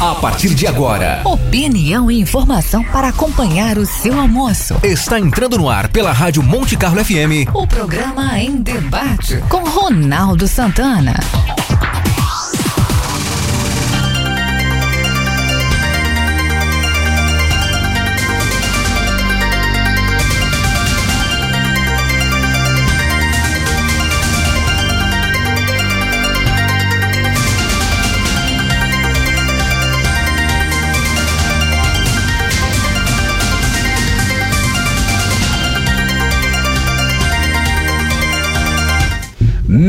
A partir de agora, opinião e informação para acompanhar o seu almoço. Está entrando no ar pela Rádio Monte Carlo FM. O programa em debate com Ronaldo Santana.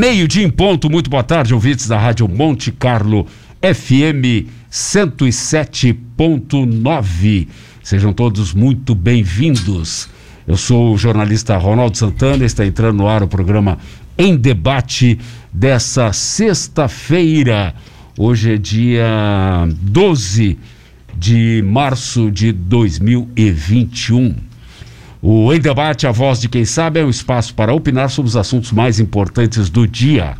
Meio-dia em ponto, muito boa tarde, ouvintes da Rádio Monte Carlo FM 107.9. Sejam todos muito bem-vindos. Eu sou o jornalista Ronaldo Santana, está entrando no ar o programa Em Debate dessa sexta-feira. Hoje é dia 12 de março de 2021. O Em Debate, a voz de quem sabe, é um espaço para opinar sobre os assuntos mais importantes do dia.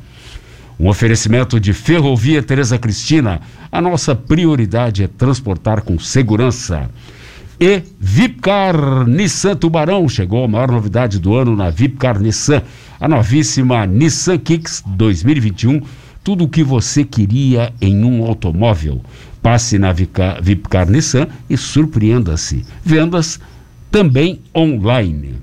Um oferecimento de Ferrovia Tereza Cristina. A nossa prioridade é transportar com segurança. E Vipcar Nissan Tubarão. Chegou a maior novidade do ano na Vipcar Nissan. A novíssima Nissan Kicks 2021. Tudo o que você queria em um automóvel. Passe na Vipcar Nissan e surpreenda-se. Vendas também online.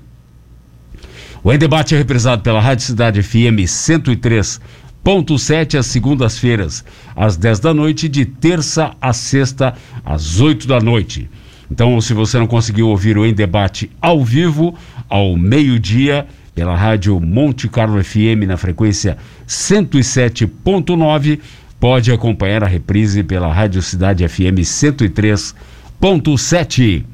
O Em Debate é represado pela Rádio Cidade FM 103.7 às segundas-feiras, às 10 da noite, de terça a sexta, às 8 da noite. Então, se você não conseguiu ouvir o Em Debate ao vivo, ao meio-dia, pela Rádio Monte Carlo FM na frequência 107.9, pode acompanhar a reprise pela Rádio Cidade FM 103.7.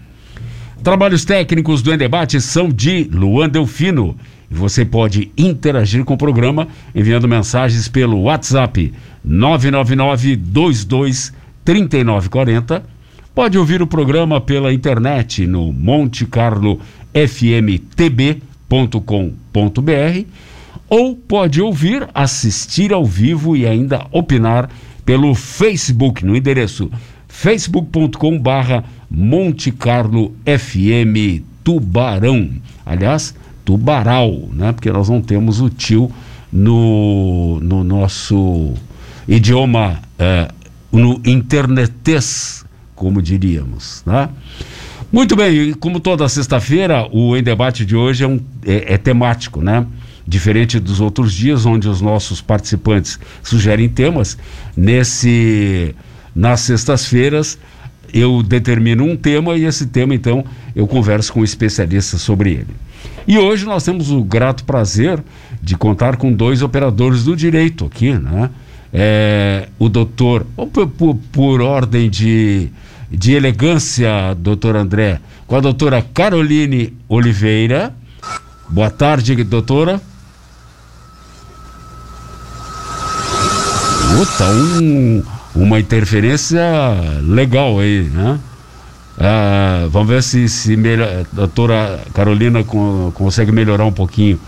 Trabalhos técnicos do Endebate são de Luan Delfino. Você pode interagir com o programa enviando mensagens pelo WhatsApp 999 22 3940. Pode ouvir o programa pela internet no montecarlofmtb.com.br ou pode ouvir, assistir ao vivo e ainda opinar pelo Facebook no endereço facebook.com barra Monte Carlo FM Tubarão. Aliás, Tubaral, né? Porque nós não temos o tio no, no nosso idioma, é, no internetes, como diríamos, né? Muito bem, como toda sexta-feira, o Em Debate de hoje é, um, é, é temático, né? Diferente dos outros dias, onde os nossos participantes sugerem temas, nesse nas sextas-feiras eu determino um tema e esse tema, então, eu converso com um especialista sobre ele. E hoje nós temos o grato prazer de contar com dois operadores do direito aqui, né? É, o doutor, por, por, por, ordem de, de elegância, doutor André, com a doutora Caroline Oliveira. Boa tarde, doutora. Puta, um uma interferência legal aí, né? Ah, vamos ver se, se melhor, a doutora Carolina com, consegue melhorar um pouquinho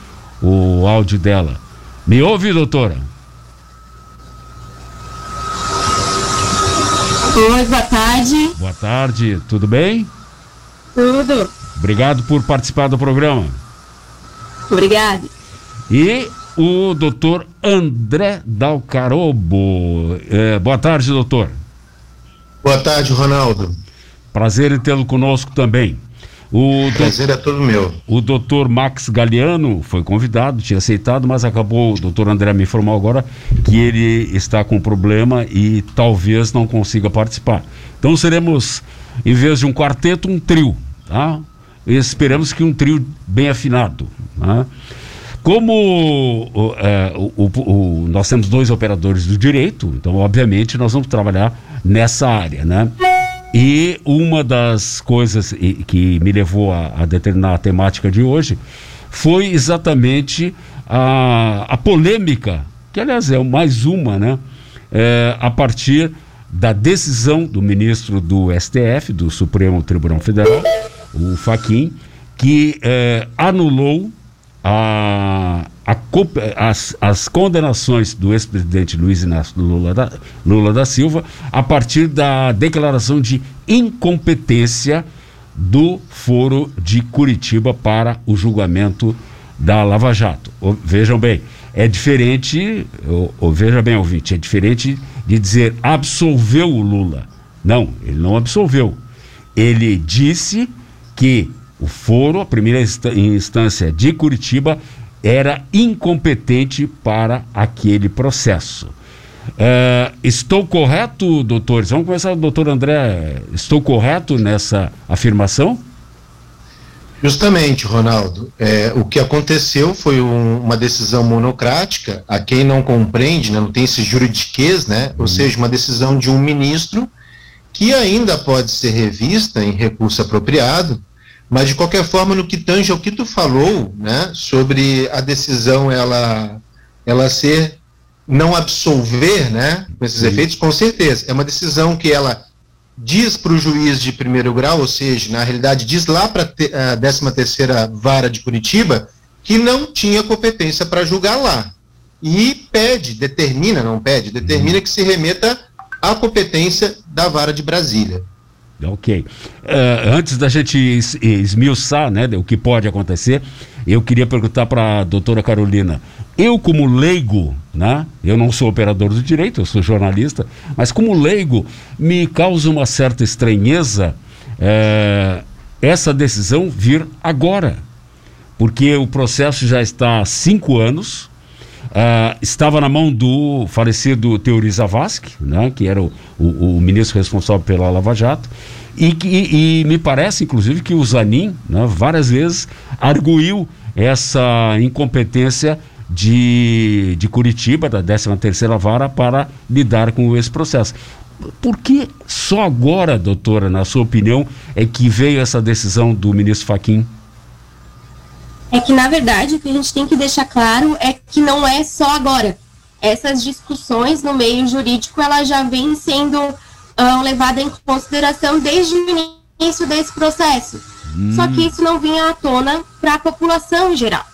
o áudio dela. Me ouve, doutora? Oi, boa tarde. Boa tarde, tudo bem? Tudo. Obrigado por participar do programa. Obrigado. E o doutor André Dalcarobo. É, boa tarde, doutor. Boa tarde, Ronaldo. Prazer em tê-lo conosco também. O Prazer do... é todo meu. O doutor Max Galeano foi convidado, tinha aceitado, mas acabou, o doutor André me informou agora que ele está com problema e talvez não consiga participar. Então seremos, em vez de um quarteto, um trio, tá? E esperamos que um trio bem afinado, tá? Como é, o, o, o, nós temos dois operadores do direito, então, obviamente, nós vamos trabalhar nessa área, né? E uma das coisas que me levou a, a determinar a temática de hoje foi exatamente a, a polêmica, que aliás é mais uma, né? É, a partir da decisão do ministro do STF, do Supremo Tribunal Federal, o Faquim, que é, anulou a, a, as, as condenações do ex-presidente Luiz Inácio Lula da, Lula da Silva a partir da declaração de incompetência do Foro de Curitiba para o julgamento da Lava Jato. O, vejam bem, é diferente, ou, ou, veja bem, ouvinte, é diferente de dizer absolveu o Lula. Não, ele não absolveu. Ele disse que o foro, a primeira instância de Curitiba, era incompetente para aquele processo. Uh, estou correto, doutores? Vamos começar, doutor André. Estou correto nessa afirmação? Justamente, Ronaldo. É, o que aconteceu foi um, uma decisão monocrática. A quem não compreende, né, não tem esse juridiquês, né? Ou uhum. seja, uma decisão de um ministro que ainda pode ser revista em recurso apropriado, mas de qualquer forma, no que tange ao que tu falou, né, sobre a decisão ela, ela ser não absolver, né, com esses Sim. efeitos, com certeza. É uma decisão que ela diz para o juiz de primeiro grau, ou seja, na realidade diz lá para a 13 terceira vara de Curitiba que não tinha competência para julgar lá. E pede, determina, não pede, determina uhum. que se remeta à competência da vara de Brasília. Ok. Uh, antes da gente es, esmiuçar né, o que pode acontecer, eu queria perguntar para a doutora Carolina. Eu, como leigo, né, eu não sou operador do direito, eu sou jornalista, mas como leigo, me causa uma certa estranheza uh, essa decisão vir agora. Porque o processo já está há cinco anos, Uh, estava na mão do falecido Teori Zavascki, né, que era o, o, o, ministro responsável pela Lava Jato, e, que, e, e me parece, inclusive, que o Zanin né, várias vezes arguiu essa incompetência de, de Curitiba, da 13ª Vara, para lidar com esse processo. Por que só agora, doutora, na sua opinião, é que veio essa decisão do ministro Faquim? É que, na verdade, o que a gente tem que deixar claro é que não é só agora. Essas discussões no meio jurídico, ela já vem sendo uh, levada em consideração desde o início desse processo. Hum. Só que isso não vinha à tona para a população em geral.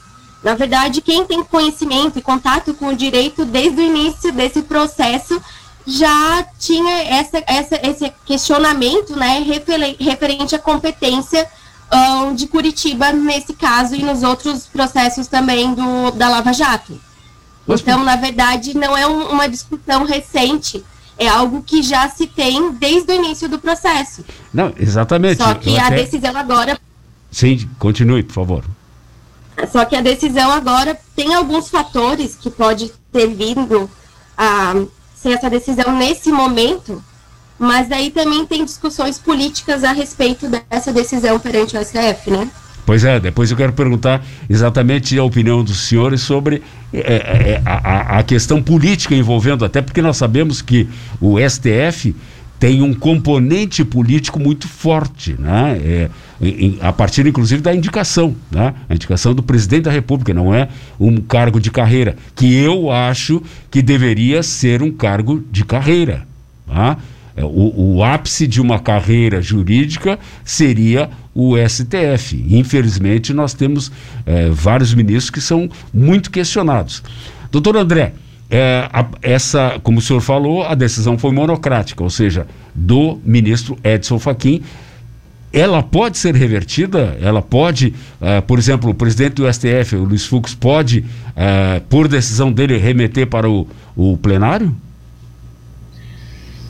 Na verdade, quem tem conhecimento e contato com o direito desde o início desse processo já tinha essa, essa, esse questionamento né, referente à competência de Curitiba nesse caso e nos outros processos também do, da Lava Jato. Então, na verdade, não é um, uma discussão recente, é algo que já se tem desde o início do processo. Não, exatamente. Só que a decisão agora. Sim, continue, por favor. Só que a decisão agora tem alguns fatores que pode ter vindo a ser essa decisão nesse momento mas daí também tem discussões políticas a respeito dessa decisão perante o STF, né? Pois é, depois eu quero perguntar exatamente a opinião dos senhores sobre é, é, a, a, questão política envolvendo, até porque nós sabemos que o STF tem um componente político muito forte, né? É, em, a partir inclusive da indicação, né? A indicação do presidente da República, não é um cargo de carreira, que eu acho que deveria ser um cargo de carreira, tá? É, o, o ápice de uma carreira jurídica seria o STF. Infelizmente, nós temos é, vários ministros que são muito questionados. Doutor André, é, a, essa, como o senhor falou, a decisão foi monocrática, ou seja, do ministro Edson Fachin. Ela pode ser revertida? Ela pode, uh, por exemplo, o presidente do STF, o Luiz Fux, pode, uh, por decisão dele, remeter para o, o plenário?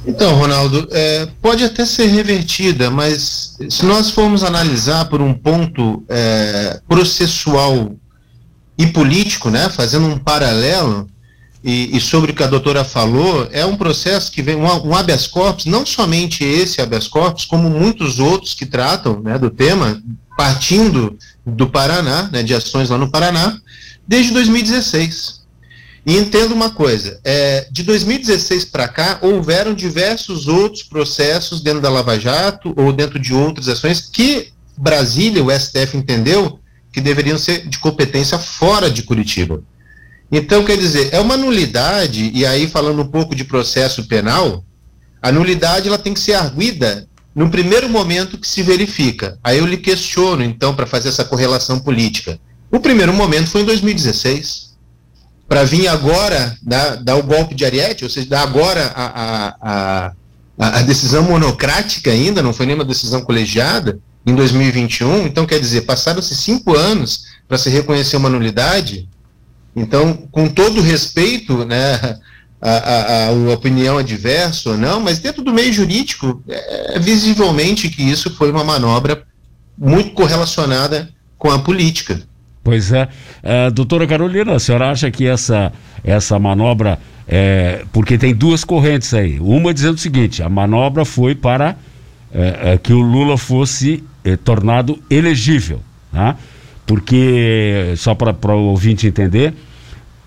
Então, Ronaldo, é, pode até ser revertida, mas se nós formos analisar por um ponto é, processual e político, né, fazendo um paralelo, e, e, sobre o que a doutora falou, é um processo que vem, um, um habeas corpus, não somente esse habeas corpus, como muitos outros que tratam né, do tema, partindo do Paraná, né, de ações lá no Paraná, desde 2016. E entenda uma coisa: é, de 2016 para cá, houveram diversos outros processos dentro da Lava Jato ou dentro de outras ações que Brasília, o STF, entendeu que deveriam ser de competência fora de Curitiba. Então, quer dizer, é uma nulidade, e aí falando um pouco de processo penal, a nulidade ela tem que ser arguida no primeiro momento que se verifica. Aí eu lhe questiono, então, para fazer essa correlação política. O primeiro momento foi em 2016. Para vir agora dar, dar o golpe de ariete, ou seja, dar agora a, a, a, a, decisão monocrática ainda, não foi nenhuma decisão colegiada, em 2021. Então, quer dizer, passaram-se cinco anos para se reconhecer uma nulidade. Então, com todo respeito, né, a, a, a, opinião adversa ou não, mas dentro do meio jurídico, é, é visivelmente que isso foi uma manobra muito correlacionada com a política. Pois é. Uh, doutora Carolina, a senhora acha que essa, essa manobra. É, porque tem duas correntes aí. Uma dizendo o seguinte: a manobra foi para é, é, que o Lula fosse é, tornado elegível. Né? Porque, só para o ouvinte entender,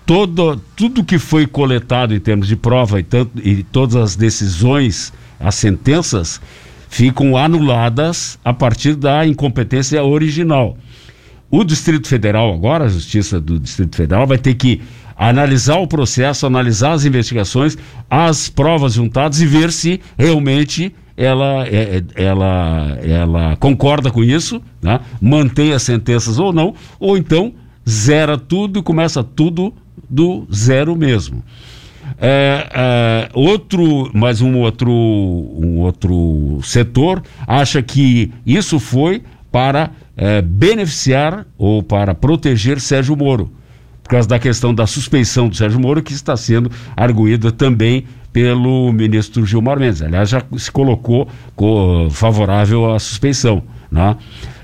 todo, tudo que foi coletado em termos de prova e, tanto, e todas as decisões, as sentenças, ficam anuladas a partir da incompetência original. O Distrito Federal, agora, a Justiça do Distrito Federal, vai ter que analisar o processo, analisar as investigações, as provas juntadas e ver se realmente ela, é, é, ela, ela concorda com isso, né? mantém as sentenças ou não, ou então zera tudo e começa tudo do zero mesmo. É, é, outro, mais um outro, um outro setor acha que isso foi para é, beneficiar ou para proteger Sérgio Moro, por causa da questão da suspeição do Sérgio Moro, que está sendo arguída também pelo ministro Gilmar Mendes. Aliás, já se colocou co favorável à suspeição. Né?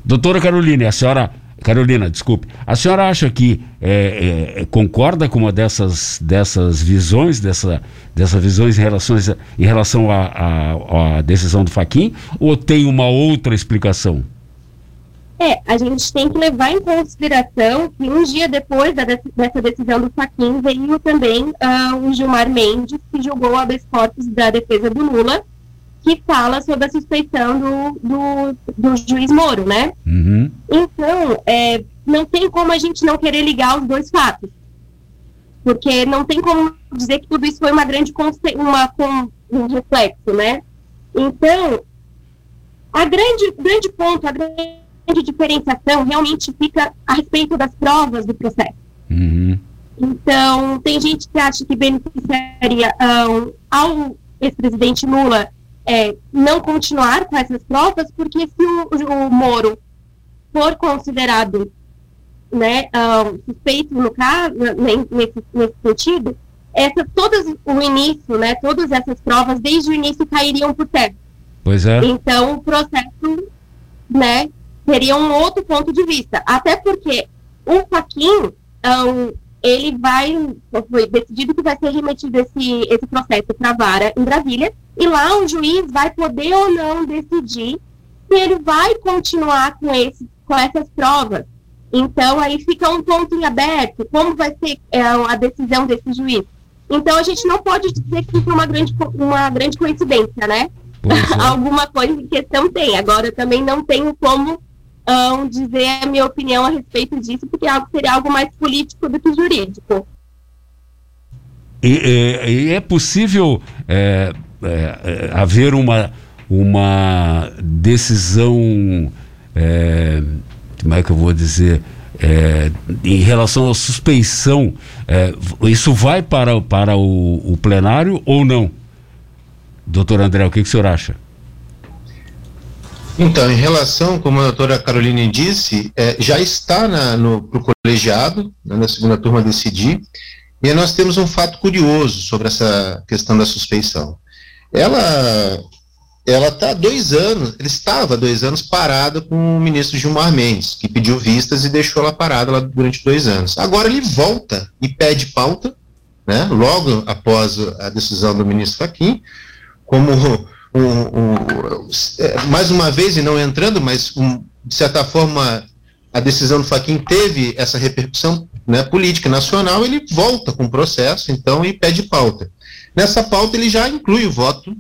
Doutora Carolina, a senhora. Carolina, desculpe. A senhora acha que é, é, concorda com uma dessas, dessas visões, dessa, dessas visões em relação, em relação à decisão do Faquin, ou tem uma outra explicação? É, a gente tem que levar em consideração que um dia depois da, dessa decisão do Faquin veio também uh, o Gilmar Mendes, que julgou o habeas corpus da defesa do Lula, que fala sobre a suspeição do, do, do juiz Moro, né? Uhum. Então, é, não tem como a gente não querer ligar os dois fatos. Porque não tem como dizer que tudo isso foi uma grande uma, um reflexo, né? Então, a grande, grande ponto, a grande grande diferenciação realmente fica a respeito das provas do processo. Uhum. Então, tem gente que acha que beneficiaria um, ao ex-presidente Lula é, não continuar com essas provas, porque se o, o Moro for considerado né, um, suspeito no caso, nesse, nesse sentido, essa, todas, o início, né, todas essas provas, desde o início, cairiam por terra. Pois é. Então, o processo, né, teria um outro ponto de vista. Até porque o Faquin, um, ele vai, foi decidido que vai ser remetido esse, esse processo para a vara em Brasília, e lá o juiz vai poder ou não decidir se ele vai continuar com, esse, com essas provas. Então, aí fica um ponto em aberto, como vai ser é, a decisão desse juiz. Então, a gente não pode dizer que foi uma grande, uma grande coincidência, né? É. Alguma coisa em questão tem. Agora, eu também não tenho como dizer a minha opinião a respeito disso, porque algo seria algo mais político do que jurídico. E, e é possível é, é, é, haver uma, uma decisão, é, como é que eu vou dizer, é, em relação à suspeição, é, isso vai para, para o, o plenário ou não? Doutor André, o que, que o senhor acha? Então, em relação, como a doutora Caroline disse, é, já está na, no pro colegiado, né, na segunda turma decidir, e nós temos um fato curioso sobre essa questão da suspeição. Ela ela está dois anos, ele estava dois anos parada com o ministro Gilmar Mendes, que pediu vistas e deixou ela parada lá durante dois anos. Agora ele volta e pede pauta, né, logo após a decisão do ministro Fachin, como um, um, é, mais uma vez, e não entrando, mas um, de certa forma a decisão do Faquin teve essa repercussão né, política nacional, ele volta com o processo, então, e pede pauta. Nessa pauta ele já inclui o voto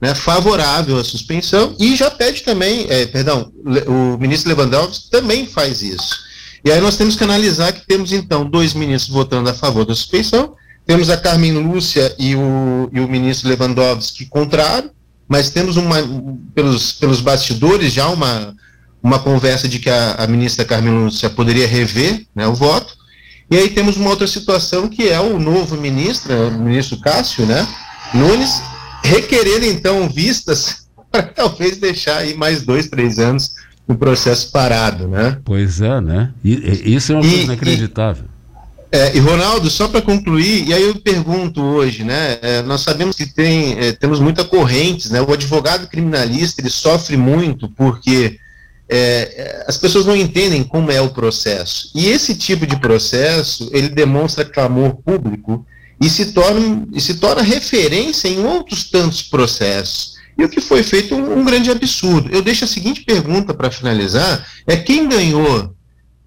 né, favorável à suspensão e já pede também, é, perdão, o ministro Lewandowski também faz isso. E aí nós temos que analisar que temos então dois ministros votando a favor da suspensão, temos a Carmen Lúcia e o, e o ministro Lewandowski contrário, mas temos uma, pelos, pelos bastidores já uma, uma conversa de que a, a ministra Carmen Lúcia poderia rever né, o voto, E aí temos uma outra situação que é o novo ministro, o ministro Cássio, né, Nunes, requerendo então vistas para talvez deixar aí mais dois, três anos o processo parado, né? Pois é, né? E, isso é uma coisa inacreditável. E, é, e Ronaldo, só para concluir, e aí eu pergunto hoje, né? É, nós sabemos que tem, é, temos muita correntes, né? O advogado criminalista ele sofre muito porque é, as pessoas não entendem como é o processo. E esse tipo de processo ele demonstra clamor público e se torna, e se torna referência em outros tantos processos. E o que foi feito um, um grande absurdo. Eu deixo a seguinte pergunta para finalizar: é quem ganhou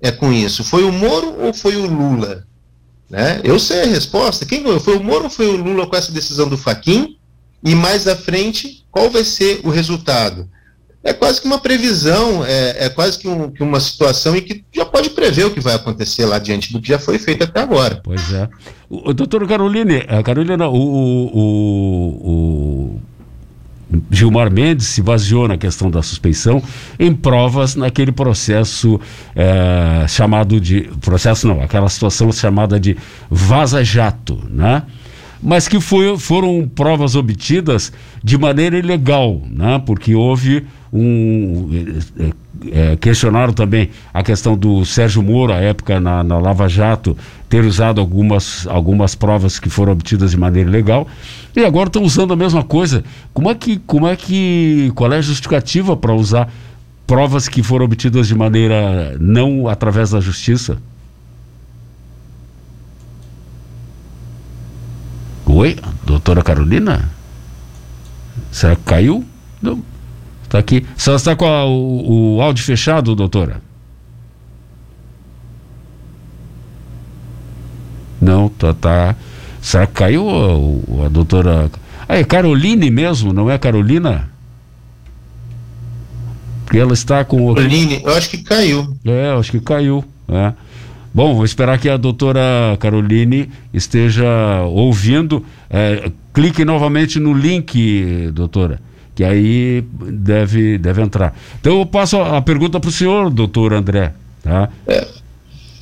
é com isso? Foi o Moro ou foi o Lula? Né? Eu sei a resposta. Quem ganhou? Foi o Moro ou foi o Lula com essa decisão do Faquin? E mais à frente, qual vai ser o resultado? É quase que uma previsão, é, é quase que, um, que, uma situação em que já pode prever o que vai acontecer lá diante do que já foi feito até agora. Pois é. O, o doutor Caroline, a Carolina, o, o, o Gilmar Mendes se baseou na questão da suspeição em provas naquele processo é, chamado de processo não, aquela situação chamada de vaza-jato, né? Mas que foi, foram provas obtidas de maneira ilegal, né? Porque houve um é, questionaram também a questão do Sérgio Moro, à época na, na, Lava Jato, ter usado algumas, algumas provas que foram obtidas de maneira ilegal, e agora estão usando a mesma coisa. Como é que, como é que, qual é a justificativa para usar provas que foram obtidas de maneira não através da justiça? Oi, doutora Carolina? Será que caiu? Não. Está aqui. Você está com a, o, o áudio fechado, doutora? Não, tá, tá. Será que caiu a, a doutora. Ah, é Caroline mesmo, não é Carolina? Porque ela está com. Caroline, eu acho que caiu. É, eu acho que caiu. É. Bom, vou esperar que a doutora Caroline esteja ouvindo. É, clique novamente no link, doutora que aí deve, deve entrar. Então eu passo a pergunta para o senhor, doutor André. Tá? É,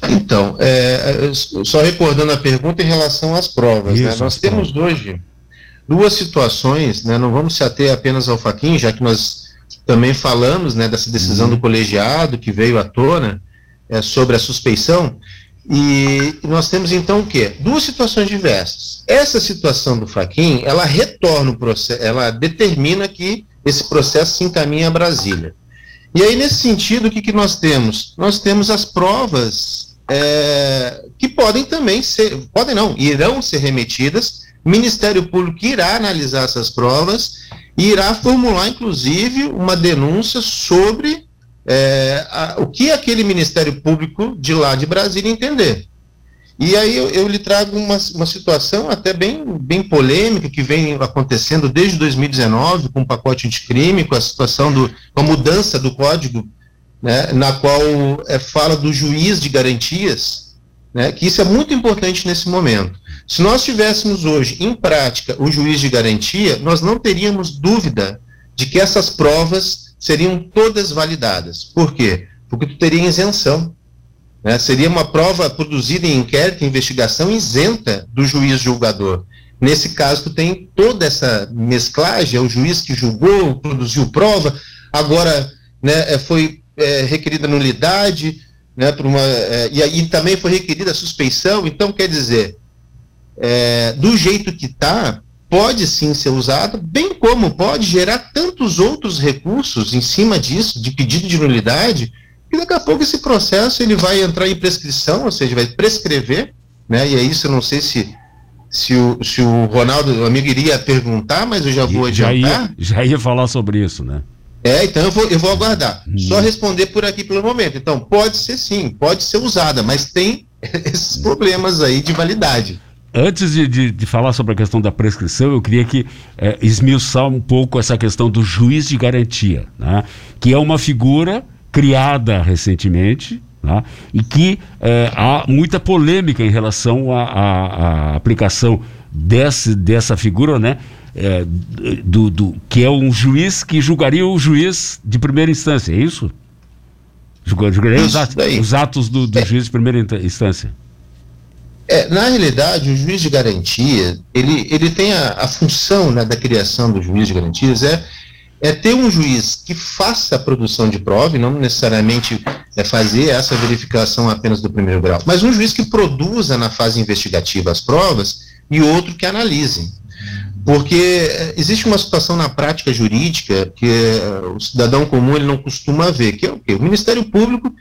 então, é, só recordando a pergunta em relação às provas, né? Isso, né? nós temos provas. hoje duas situações, né? não vamos se ater apenas ao Faquin, já que nós também falamos né, dessa decisão uhum. do colegiado que veio à tona é, sobre a suspeição, e nós temos então o quê? Duas situações diversas. Essa situação do Faquin, ela retorna o processo, ela determina que esse processo se encaminha a Brasília. E aí, nesse sentido, o que, que nós temos? Nós temos as provas é, que podem também ser, podem não, irão ser remetidas. O Ministério Público irá analisar essas provas e irá formular, inclusive, uma denúncia sobre é, a, o que aquele Ministério Público de lá de Brasília entender. E aí eu, eu lhe trago uma, uma situação até bem, bem polêmica que vem acontecendo desde 2019 com o pacote anticrime, com a situação do, com a mudança do código, né, na qual é, fala do juiz de garantias, né, que isso é muito importante nesse momento. Se nós tivéssemos hoje em prática o juiz de garantia, nós não teríamos dúvida de que essas provas seriam todas validadas. Por quê? Porque tu teria isenção. Né? Seria uma prova produzida em inquérito, investigação isenta do juiz julgador. Nesse caso, tu tem toda essa mesclagem, é o juiz que julgou, produziu prova, agora né, é, foi é, requerida nulidade, né, por uma, é, e aí também foi requerida suspeição, então quer dizer, é, do jeito que está, pode sim ser usado, bem como pode gerar tantos outros recursos em cima disso, de pedido de nulidade, que daqui a pouco esse processo ele vai entrar em prescrição, ou seja, vai prescrever, né? E é isso, eu não sei se se o, se o Ronaldo, o amigo, iria perguntar, mas eu já vou adiantar. Já ia, já ia falar sobre isso, né? É, então eu vou, eu vou aguardar. Hum. Só responder por aqui pelo momento. Então, pode ser sim, pode ser usada, mas tem esses problemas aí de validade. Antes de, de, de, falar sobre a questão da prescrição, eu queria que é, esmiuçar um pouco essa questão do juiz de garantia, né? que é uma figura criada recentemente né? e que é, há muita polêmica em relação à aplicação desse, dessa figura, né? É, do, do, que é um juiz que julgaria o juiz de primeira instância, é isso? Julgaria os atos, os atos do, do juiz de primeira instância. É, na realidade, o juiz de garantia, ele, ele tem a, a função né, da criação do juiz de garantias é, é ter um juiz que faça a produção de prova, e não necessariamente é fazer essa verificação apenas do primeiro grau, mas um juiz que produza na fase investigativa as provas e outro que analise. Porque é, existe uma situação na prática jurídica que é, o cidadão comum ele não costuma ver, que é o quê? O Ministério Público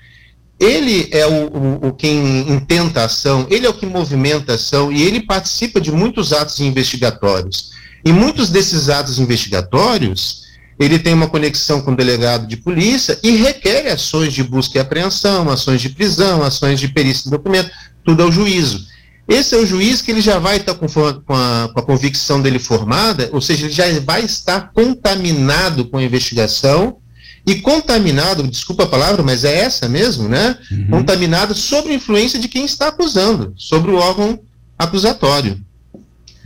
ele é o, o, o, quem intenta a ação, ele é o que movimenta a ação e ele participa de muitos atos investigatórios. E muitos desses atos investigatórios, ele tem uma conexão com o delegado de polícia e requer ações de busca e apreensão, ações de prisão, ações de perícia de documento, tudo ao juízo. Esse é o juiz que ele já vai estar com, com, a, com a convicção dele formada, ou seja, ele já vai estar contaminado com a investigação e contaminado, desculpa a palavra, mas é essa mesmo, né? Uhum. Contaminado sob influência de quem está acusando, sobre o órgão acusatório.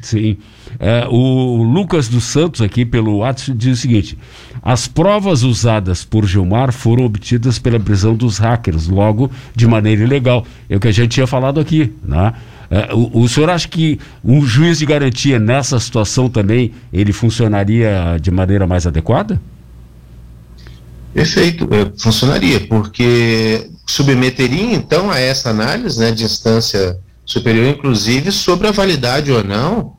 Sim. É, o Lucas dos Santos, aqui pelo WhatsApp, diz o seguinte: as provas usadas por Gilmar foram obtidas pela prisão dos hackers, logo de maneira ilegal. É o que a gente tinha falado aqui, né? É, o, o senhor acha que um juiz de garantia nessa situação também ele funcionaria de maneira mais adequada? Perfeito, é, funcionaria, porque submeteria então a essa análise né, de instância superior, inclusive, sobre a validade ou não,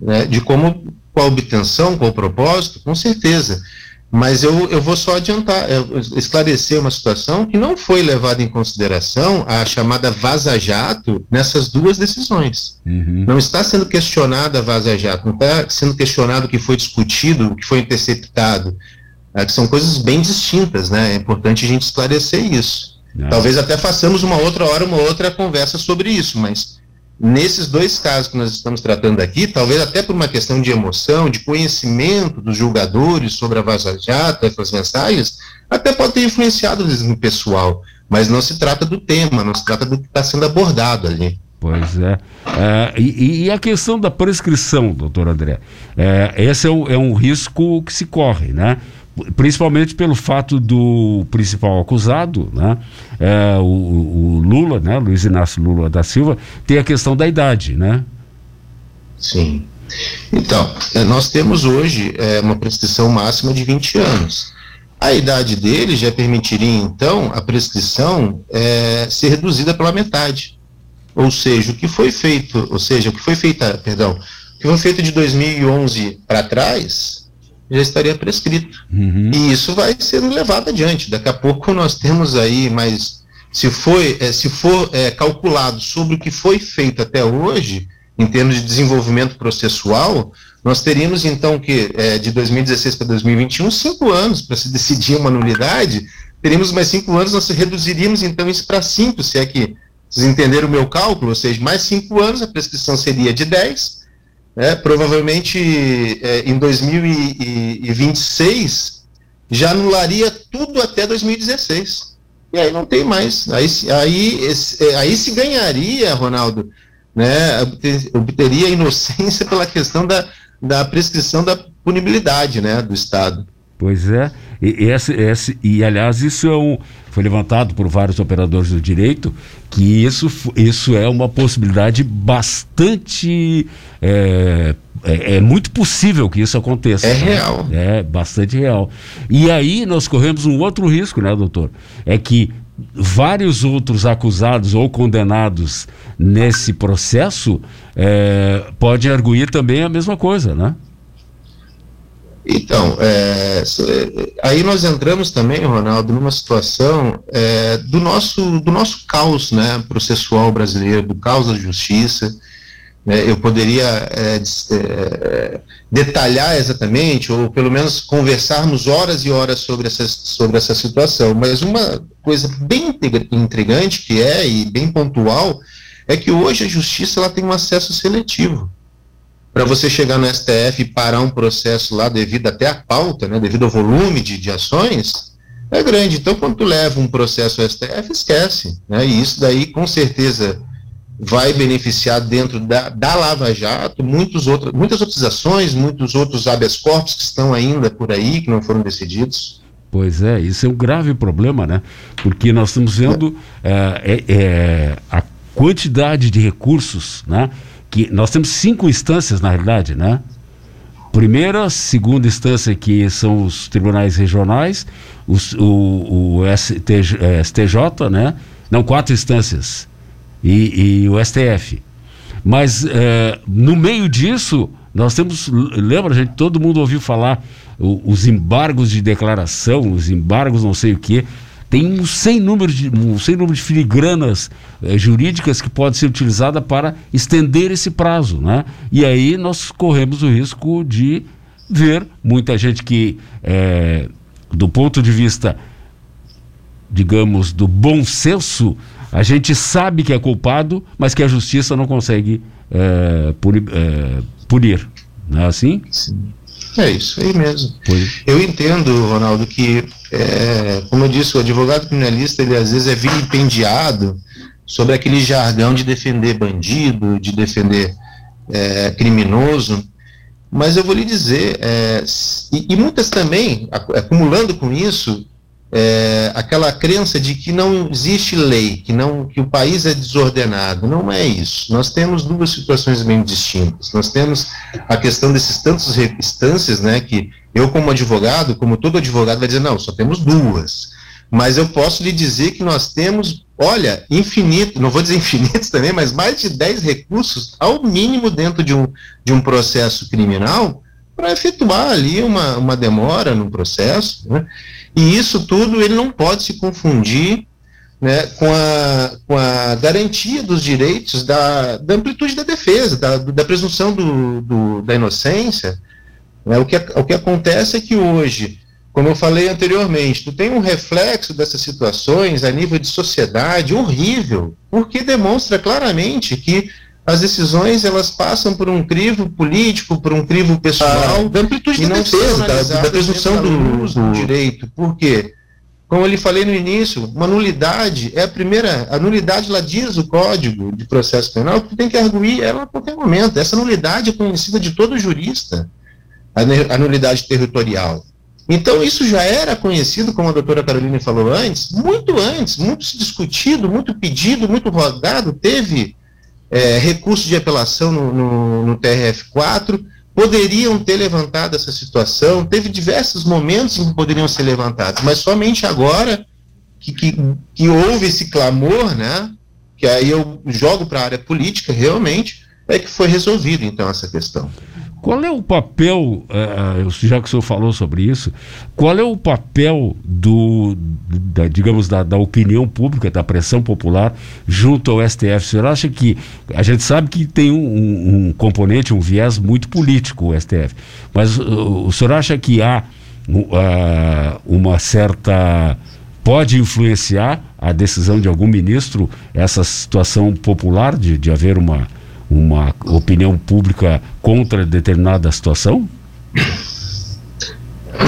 né, de como, qual obtenção, qual propósito, com certeza. Mas eu, eu vou só adiantar, esclarecer uma situação que não foi levada em consideração a chamada vaza-jato nessas duas decisões. Uhum. Não está sendo questionada a vaza-jato, não está sendo questionado o que foi discutido, o que foi interceptado é, que são coisas bem distintas, né? É importante a gente esclarecer isso. Não. Talvez até façamos uma outra hora, uma outra conversa sobre isso, mas nesses dois casos que nós estamos tratando aqui, talvez até por uma questão de emoção, de conhecimento dos julgadores sobre a Vaza Jato, essas mensagens, até pode ter influenciado no pessoal, mas não se trata do tema, não se trata do que está sendo abordado ali. Pois é. é e, e, a questão da prescrição, doutor André, é, esse é um, é um risco que se corre, né? Principalmente pelo fato do principal acusado, né, é, o, o, Lula, né, Luiz Inácio Lula da Silva, ter a questão da idade, né? Sim. Então, é, nós temos hoje é, uma prescrição máxima de 20 anos. A idade dele já permitiria, então, a prescrição é, ser reduzida pela metade. Ou seja, o que foi feito, ou seja, o que foi feita, perdão, o que foi feito de 2011 para trás, já estaria prescrito. Uhum. E isso vai sendo levado adiante. Daqui a pouco nós temos aí mais. Se, foi, é, se for é, calculado sobre o que foi feito até hoje, em termos de desenvolvimento processual, nós teríamos então que é, de 2016 para 2021 cinco anos para se decidir uma nulidade. Teríamos mais cinco anos, nós reduziríamos então isso para cinco, se é que vocês entenderam o meu cálculo, ou seja, mais cinco anos, a prescrição seria de 10, né, provavelmente é, em 2026 já anularia tudo até 2016. E aí não tem mais. Aí, aí, esse, aí se ganharia, Ronaldo, né, obter, obteria inocência pela questão da, da prescrição da punibilidade né, do Estado. Pois é, e, esse, esse, e aliás isso é um, foi levantado por vários operadores do direito que isso, isso é uma possibilidade bastante é, é, é, muito possível que isso aconteça. É real. É bastante real. E aí nós corremos um outro risco, né, doutor? É que vários outros acusados ou condenados nesse processo é, podem arguir também a mesma coisa, né? Então, é, aí nós entramos também, Ronaldo, numa situação é, do, nosso, do nosso caos né, processual brasileiro, do caos da justiça. Né, eu poderia é, é, detalhar exatamente, ou pelo menos conversarmos horas e horas sobre essa, sobre essa situação, mas uma coisa bem intrigante que é, e bem pontual, é que hoje a justiça ela tem um acesso seletivo para você chegar no STF e parar um processo lá devido até à pauta, né, devido ao volume de, de ações, é grande. Então, quando tu leva um processo ao STF, esquece. Né, e isso daí, com certeza, vai beneficiar dentro da, da Lava Jato muitos outros, muitas outras ações, muitos outros habeas corpus que estão ainda por aí, que não foram decididos. Pois é, isso é um grave problema, né? Porque nós estamos vendo é, é, é a quantidade de recursos, né? Que nós temos cinco instâncias na realidade, né? Primeira, segunda instância que são os tribunais regionais, os, o, o STJ, STJ, né? Não, quatro instâncias e, e o STF. Mas é, no meio disso, nós temos, lembra, gente, todo mundo ouviu falar o, os embargos de declaração, os embargos não sei o que, tem um sem número de, um sem número de filigranas eh, jurídicas que pode ser utilizada para estender esse prazo, né? E aí nós corremos o risco de ver muita gente que, eh, do ponto de vista, digamos, do bom senso, a gente sabe que é culpado, mas que a justiça não consegue é, punir. Não é assim? Sim. É isso aí mesmo. Pois. Eu entendo, Ronaldo, que, é, como eu disse, o advogado criminalista, ele às vezes é vilipendiado sobre aquele jargão de defender bandido, de defender é, criminoso, mas eu vou lhe dizer, é, e, e, muitas também, acumulando com isso, é, aquela crença de que não existe lei, que não que o país é desordenado. Não é isso. Nós temos duas situações bem distintas. Nós temos a questão desses tantos instâncias, né, que eu como advogado, como todo advogado vai dizer, não, só temos duas. Mas eu posso lhe dizer que nós temos, olha, infinito, não vou dizer infinitos também, mas mais de 10 recursos, ao mínimo, dentro de um, de um processo criminal, para efetuar ali uma, uma demora no processo, né? E isso tudo ele não pode se confundir né, com, a, com a garantia dos direitos da, da amplitude da defesa, da, da presunção do, do, da inocência. Né, o, que, o que acontece é que hoje, como eu falei anteriormente, tu tem um reflexo dessas situações a nível de sociedade horrível, porque demonstra claramente que as decisões elas passam por um crivo político, por um crivo pessoal, ah, da amplitude e não defesa, da, da presunção do, do direito. Por quê? Como eu lhe falei no início, uma nulidade é a primeira, a nulidade lá diz o Código de Processo Penal que tem que arguir ela a qualquer momento. Essa nulidade é conhecida de todo jurista, a, a nulidade territorial. Então, isso já era conhecido, como a doutora Carolina falou antes, muito antes, muito discutido, muito pedido, muito rogado, teve é, recurso de apelação no, no, no TRF4, poderiam ter levantado essa situação, teve diversos momentos em que poderiam ser levantados, mas somente agora que, que, que houve esse clamor, né, que aí eu jogo para a área política realmente, é que foi resolvido então essa questão. Qual é o papel, uh, já que o senhor falou sobre isso, qual é o papel do, da, digamos, da, da, opinião pública, da pressão popular junto ao STF? O senhor acha que, a gente sabe que tem um, um componente, um viés muito político o STF, mas uh, o senhor acha que há uh, uma certa pode influenciar a decisão de algum ministro essa situação popular de, de haver uma uma opinião pública contra determinada situação?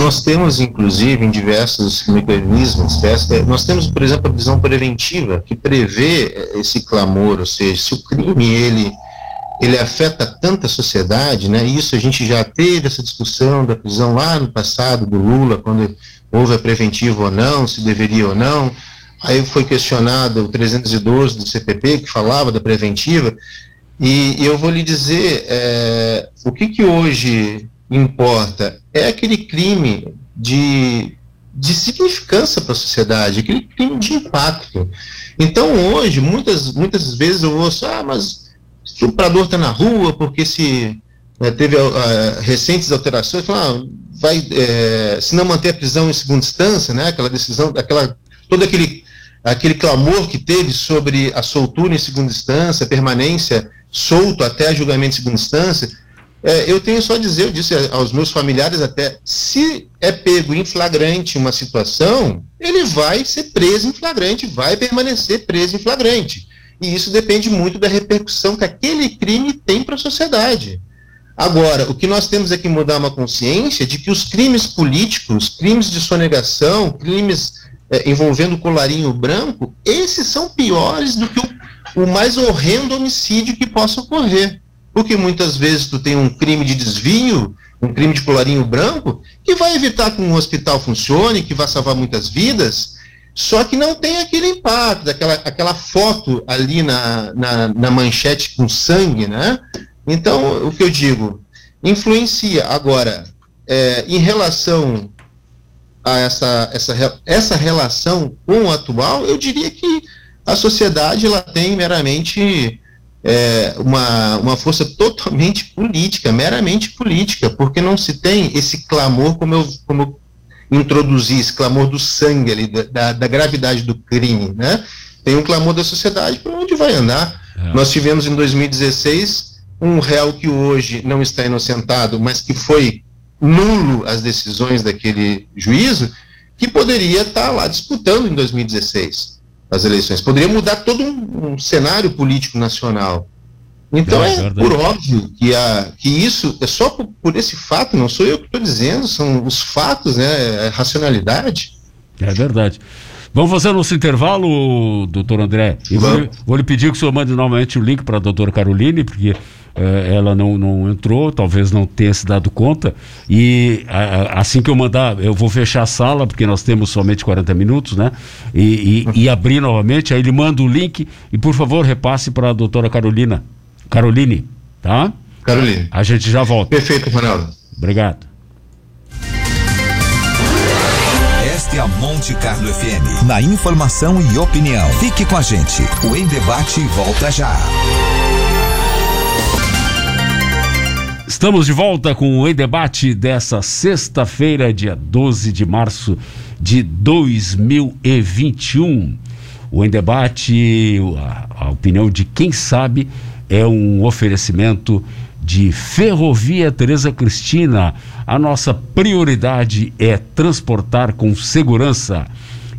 Nós temos, inclusive, em diversos mecanismos, nós temos, por exemplo, a visão preventiva, que prevê esse clamor, ou seja, se o crime ele, ele afeta tanta sociedade, né, isso a gente já teve essa discussão da prisão lá no passado do Lula, quando houve a preventiva ou não, se deveria ou não, aí foi questionado o 312 do CPP, que falava da preventiva, e, eu vou lhe dizer, é, o que, que hoje importa é aquele crime de, de significância para a sociedade, aquele crime de impacto. Então, hoje, muitas, muitas vezes eu ouço, ah, mas o estuprador está na rua porque se né, teve uh, recentes alterações, fala, ah, vai, é, se não manter a prisão em segunda instância, né, aquela decisão, aquela, todo aquele, aquele clamor que teve sobre a soltura em segunda instância, permanência solto até julgamento de segunda instância, é, eu tenho só a dizer, eu disse aos meus familiares até, se é pego em flagrante uma situação, ele vai ser preso em flagrante, vai permanecer preso em flagrante. E isso depende muito da repercussão que aquele crime tem para a sociedade. Agora, o que nós temos é que mudar uma consciência de que os crimes políticos, crimes de sonegação, crimes é, envolvendo colarinho branco, esses são piores do que o o mais horrendo homicídio que possa ocorrer. Porque muitas vezes tu tem um crime de desvio, um crime de colarinho branco, que vai evitar que um hospital funcione, que vai salvar muitas vidas, Só que não tem aquele impacto, aquela, aquela foto ali na, na, na manchete com sangue, né? Então, o que eu digo, influencia. Agora, é, em relação a essa, essa, essa relação com o atual, eu diria que a sociedade ela tem meramente é, uma, uma força totalmente política, meramente política, porque não se tem esse clamor, como eu, como eu introduzir esse clamor do sangue ali, da, da gravidade do crime, né? Tem um clamor da sociedade para onde vai andar. É. Nós tivemos em 2016 um réu que hoje não está inocentado, mas que foi nulo as decisões daquele juízo, que poderia estar lá disputando em 2016 as eleições. Poderia mudar todo um, um cenário político nacional. Então é, é por óbvio que, a, que isso é só por, por esse fato, não sou eu que estou dizendo, são os fatos, né? É racionalidade. É verdade. Vamos fazer nosso intervalo, doutor André. Vou, vou, lhe pedir que o senhor mande novamente o link para a doutora Caroline, porque eh, ela não, não entrou, talvez não tenha se dado conta. E a, assim que eu mandar, eu vou fechar a sala, porque nós temos somente 40 minutos, né? E, e, e abrir novamente, aí ele manda o link e, por favor, repasse para a doutora Carolina. Caroline, tá? Caroline. A gente já volta. Perfeito, Ronaldo. Obrigado. A Monte Carlo FM. Na informação e opinião. Fique com a gente. O Em Debate volta já. Estamos de volta com o Em Debate dessa sexta-feira, dia 12 de março de 2021. O Em Debate, a, a opinião de quem sabe é um oferecimento de Ferrovia Teresa Cristina. A nossa prioridade é transportar com segurança.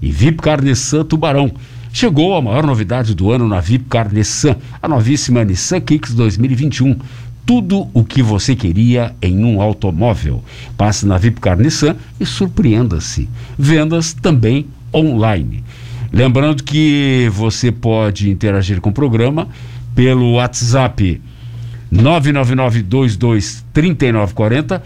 E VIP Carnesan Tubarão. Chegou a maior novidade do ano na VIP Carnesan, a novíssima Nissan Kicks 2021. Tudo o que você queria em um automóvel. Passe na VIP Carnesan e surpreenda-se. Vendas também online. Lembrando que você pode interagir com o programa pelo WhatsApp 999223940.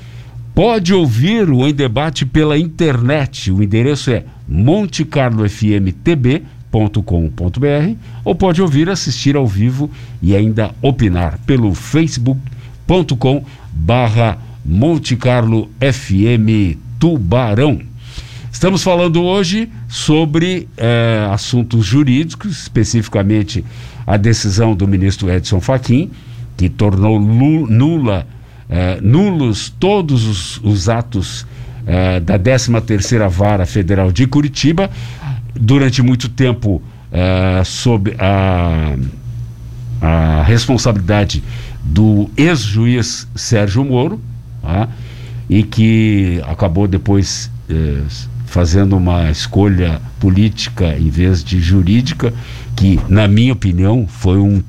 Pode ouvir o Em Debate pela internet. O endereço é montecarlofmtb.com.br ou pode ouvir, assistir ao vivo e ainda opinar pelo facebook.com barra Monte Tubarão. Estamos falando hoje sobre eh, assuntos jurídicos, especificamente a decisão do ministro Edson Fachin, que tornou nula, eh, nulos todos os, os atos eh, da 13ª Vara Federal de Curitiba, durante muito tempo eh, sob a, a responsabilidade do ex-juiz Sérgio Moro, tá? e que acabou depois eh, fazendo uma escolha política em vez de jurídica, que, na minha opinião, foi um,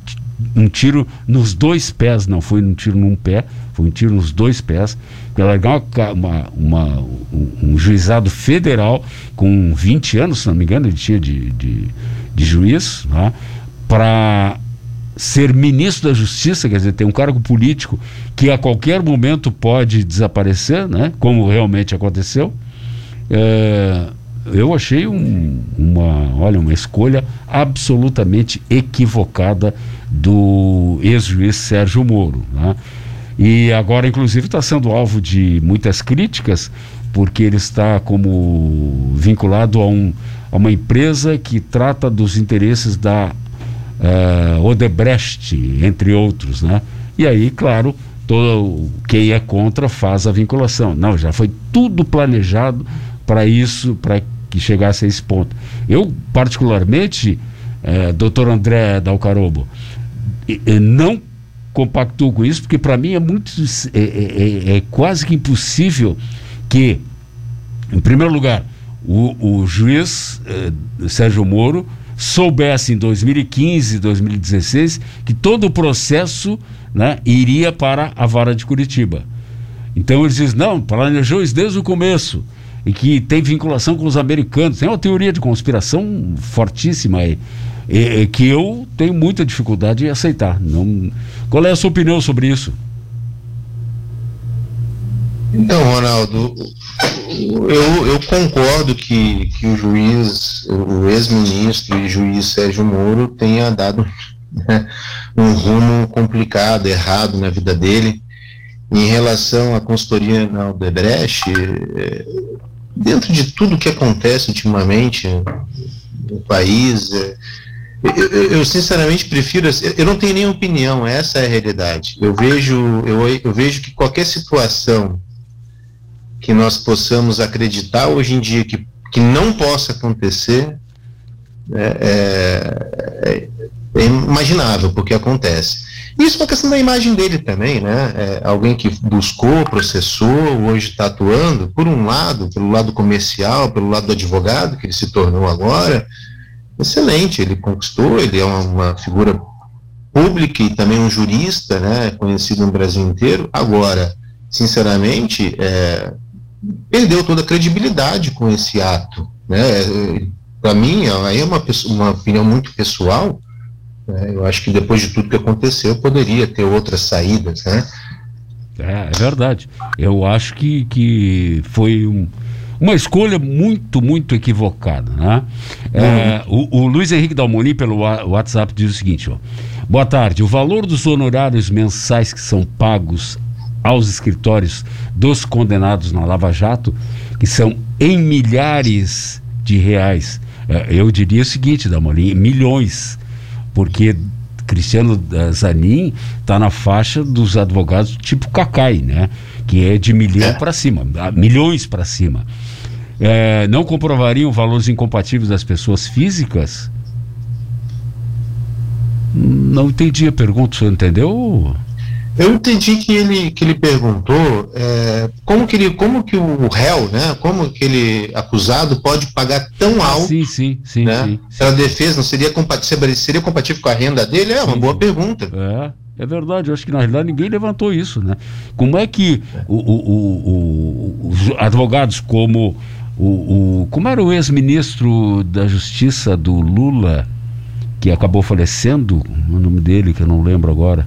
um tiro nos dois pés, não foi um tiro num pé, foi um tiro nos dois pés, para largar uma, uma, um, um, juizado federal com 20 anos, se não me engano, ele tinha de, de, de juiz, né, para ser ministro da Justiça, quer dizer, tem um cargo político que a qualquer momento pode desaparecer, né, como realmente aconteceu. É, eu achei um, uma, olha, uma escolha absolutamente equivocada do ex-juiz Sérgio Moro. Né? E agora, inclusive, está sendo alvo de muitas críticas, porque ele está como vinculado a, um, a uma empresa que trata dos interesses da uh, Odebrecht, entre outros. Né? E aí, claro, todo, quem é contra faz a vinculação. Não, já foi tudo planejado para isso, para que chegasse a esse ponto. Eu, particularmente, é, doutor André Dalcarobo, não compactuo com isso, porque para mim é muito. É, é, é, é, quase que impossível que, em primeiro lugar, o, o juiz é, Sérgio Moro soubesse em 2015, 2016, que todo o processo né, iria para a vara de Curitiba. Então ele diz: não, planejou isso desde o começo e que tem vinculação com os americanos. Tem uma teoria de conspiração fortíssima aí, que eu tenho muita dificuldade em aceitar. Não, qual é a sua opinião sobre isso? Então, Ronaldo, eu, eu concordo que, que o juiz, o ex-ministro e juiz Sérgio Moro tenha dado né, um rumo complicado, errado na vida dele. Em relação à consultoria na Odebrecht, é, dentro de tudo que acontece ultimamente no país, é, eu, eu, sinceramente prefiro, eu não tenho nenhuma opinião, essa é a realidade. Eu vejo, eu, eu vejo que qualquer situação que nós possamos acreditar hoje em dia que, que não possa acontecer é, é, é imaginável, porque acontece. Isso é uma questão da imagem dele também, né? É alguém que buscou, processou, hoje está atuando, por um lado, pelo lado comercial, pelo lado do advogado, que ele se tornou agora, excelente, ele conquistou, ele é uma, uma figura pública e também um jurista, né, conhecido no Brasil inteiro. Agora, sinceramente, é, perdeu toda a credibilidade com esse ato. Né? Para mim, aí é uma, uma opinião muito pessoal. Né? Eu acho que depois de tudo que aconteceu, poderia ter outras saídas. Né? É, é verdade. Eu acho que, que foi um, uma escolha muito, muito equivocada. Né? É, uhum. o, o, Luiz Henrique Dalmoni, pelo WhatsApp, diz o seguinte: ó, Boa tarde. O valor dos honorários mensais que são pagos aos escritórios dos condenados na Lava Jato, que são em milhares de reais. É, eu diria o seguinte, Damolim, milhões, porque Cristiano Zanin está na faixa dos advogados tipo Cacai, né? Que é de milhão é. para cima, milhões para cima. É, não comprovariam valores incompatíveis das pessoas físicas? Não entendi a pergunta, o senhor entendeu? Eu entendi que ele, que ele perguntou é, como, que ele, como que o réu, né, como que ele acusado pode pagar tão alto sim, sim, sim, né, sim, sim. pela defesa, não seria compatível, seria compatível com a renda dele? É uma sim, boa pergunta. É, é verdade, eu acho que na realidade ninguém levantou isso. Né? Como é que o, o, o, os advogados como o, como era o ex-ministro da Justiça do Lula, que acabou falecendo, o nome dele que eu não lembro agora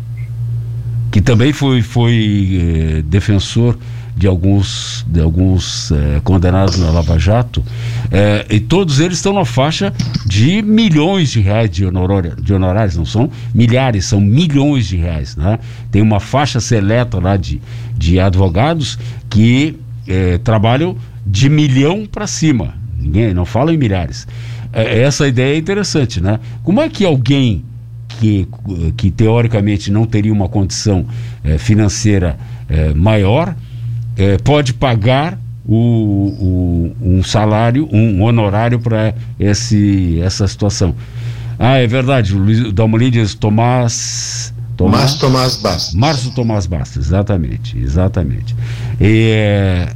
que também foi, foi eh, defensor de alguns, de alguns eh, condenados na Lava Jato, eh, e todos eles estão na faixa de milhões de reais de, honorário, de honorários, não são milhares, são milhões de reais. Né? Tem uma faixa seleta lá de, de advogados que trabalham de milhão para cima, ninguém não fala em milhares. essa ideia é interessante, né? Como é que alguém que, que teoricamente não teria uma condição eh, financeira eh, maior, eh, pode pagar o, o, um salário, um honorário para essa situação. Ah, é verdade, o Luiz Dalmolin diz Tomás. Tomás Tomás Bastos. Márcio Tomás Bastos, exatamente, exatamente. E,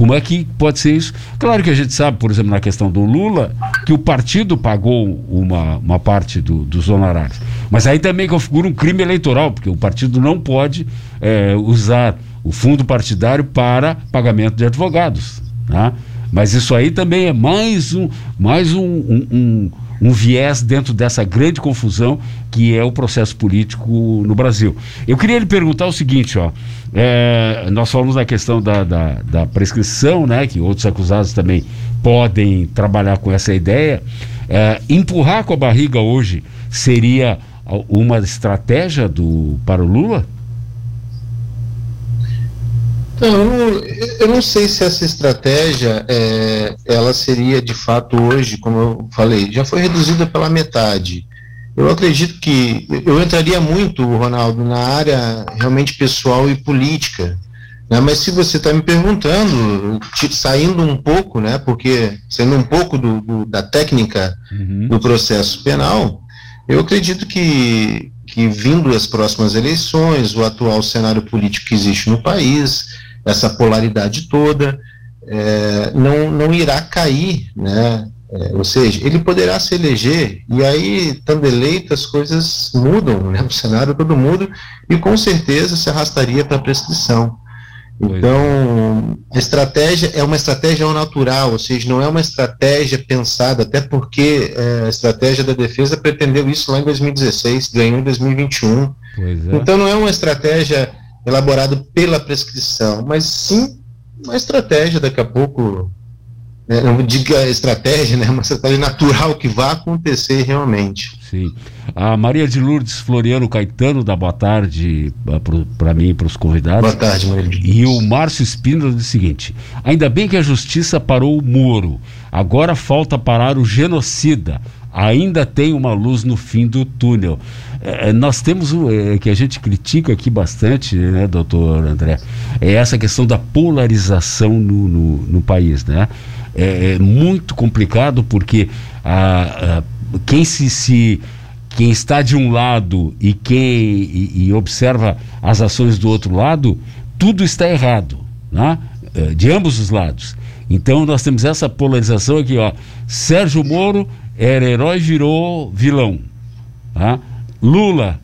como é que pode ser isso? Claro que a gente sabe, por exemplo, na questão do Lula, que o partido pagou uma, uma parte do, dos honorários. Mas aí também configura um crime eleitoral, porque o partido não pode é, usar o fundo partidário para pagamento de advogados. Tá? Mas isso aí também é mais um, mais um, um, um um viés dentro dessa grande confusão que é o processo político no Brasil. Eu queria lhe perguntar o seguinte, ó, é, nós falamos da questão da, da, da, prescrição, né, que outros acusados também podem trabalhar com essa ideia. É, empurrar com a barriga hoje seria uma estratégia do, para o Lula? Então, eu não sei se essa estratégia é, ela seria de fato hoje, como eu falei, já foi reduzida pela metade. Eu acredito que eu entraria muito, Ronaldo, na área realmente pessoal e política. Né? Mas se você está me perguntando, saindo um pouco, né, porque saindo um pouco do, do da técnica uhum. do processo penal, eu acredito que, que vindo as próximas eleições, o atual cenário político que existe no país, essa polaridade toda, é, não, não irá cair, né? É, ou seja, ele poderá se eleger e aí, estando eleito, as coisas mudam, né? o cenário todo muda e com certeza se arrastaria para a prescrição. Então, a estratégia é uma estratégia ao natural, ou seja, não é uma estratégia pensada, até porque é, a estratégia da defesa pretendeu isso lá em 2016, ganhou em 2021. É. Então, não é uma estratégia elaborado pela prescrição, mas sim uma estratégia daqui a pouco, né, não diga estratégia, né, uma estratégia natural que vai acontecer realmente. Sim. A Maria de Lourdes Floriano Caetano dá boa tarde ah, para mim e para os convidados. Boa tarde, Maria de Lourdes. E o Márcio Espíndola diz o seguinte: ainda bem que a justiça parou o Moro, agora falta parar o genocida. Ainda tem uma luz no fim do túnel. É, nós temos o é, que a gente critica aqui bastante, né, doutor André? É essa questão da polarização no, no, no país, né? É, é, muito complicado porque a, a quem se, se quem está de um lado e quem e, e, observa as ações do outro lado, tudo está errado, né? É, de ambos os lados. Então nós temos essa polarização aqui, ó. Sérgio Moro era herói, virou vilão. Tá? Lula